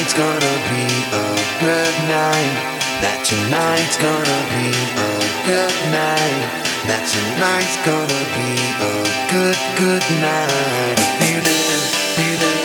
tonight's gonna be a good night. That tonight's gonna be a good night. That tonight's gonna be a good, good night. Feel it, feel it.